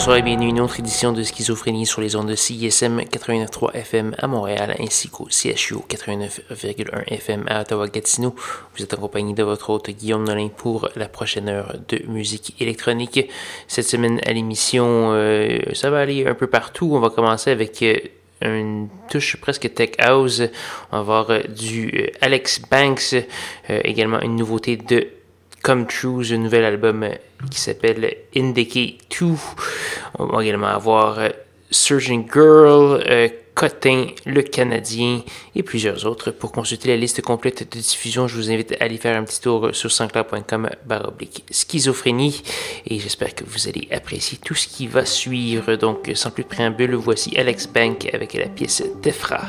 Bonsoir et bienvenue à une autre édition de Schizophrénie sur les ondes de CISM 89.3 FM à Montréal ainsi qu'au CHU 89.1 FM à Ottawa-Gatineau. Vous êtes accompagné de votre hôte Guillaume Nolin pour la prochaine heure de musique électronique. Cette semaine à l'émission, euh, ça va aller un peu partout. On va commencer avec... Euh, une touche presque tech house. On va voir euh, du Alex Banks, également une nouveauté de Come True, un nouvel album qui s'appelle Indicate 2. On va également avoir euh, Surgeon Girl, euh, Cotin, le Canadien et plusieurs autres. Pour consulter la liste complète de diffusion, je vous invite à aller faire un petit tour sur sanscloud.com baroblique schizophrénie et j'espère que vous allez apprécier tout ce qui va suivre. Donc, sans plus de préambule, voici Alex Bank avec la pièce Tefra.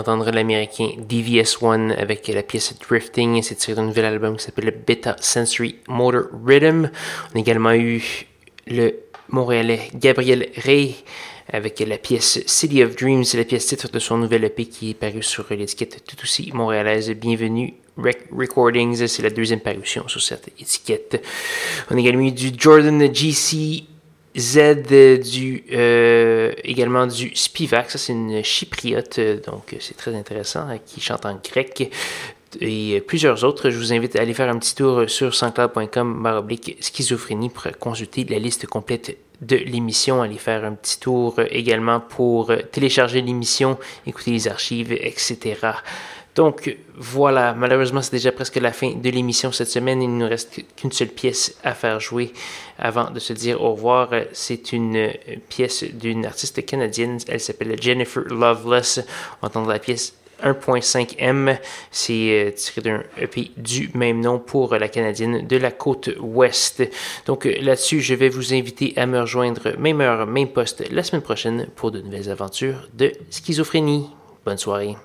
D'entendre l'américain DVS1 avec la pièce Drifting. C'est tiré d'un nouvel album qui s'appelle Beta Sensory Motor Rhythm. On a également eu le montréalais Gabriel Ray avec la pièce City of Dreams, la pièce titre de son nouvel EP qui est paru sur l'étiquette tout aussi montréalaise. Bienvenue Recordings, c'est la deuxième parution sur cette étiquette. On a également eu du Jordan GC Z, du, euh, également du Spivak, ça c'est une chypriote, donc c'est très intéressant, qui chante en grec et plusieurs autres. Je vous invite à aller faire un petit tour sur sanscloud.com baroblique schizophrénie pour consulter la liste complète de l'émission, aller faire un petit tour également pour télécharger l'émission, écouter les archives, etc. Donc voilà, malheureusement c'est déjà presque la fin de l'émission cette semaine. Il ne nous reste qu'une seule pièce à faire jouer avant de se dire au revoir. C'est une pièce d'une artiste canadienne, elle s'appelle Jennifer Loveless. On entend la pièce 1.5M. C'est euh, tiré d'un EP du même nom pour la Canadienne de la côte ouest. Donc euh, là-dessus, je vais vous inviter à me rejoindre même heure, même poste la semaine prochaine pour de nouvelles aventures de schizophrénie. Bonne soirée.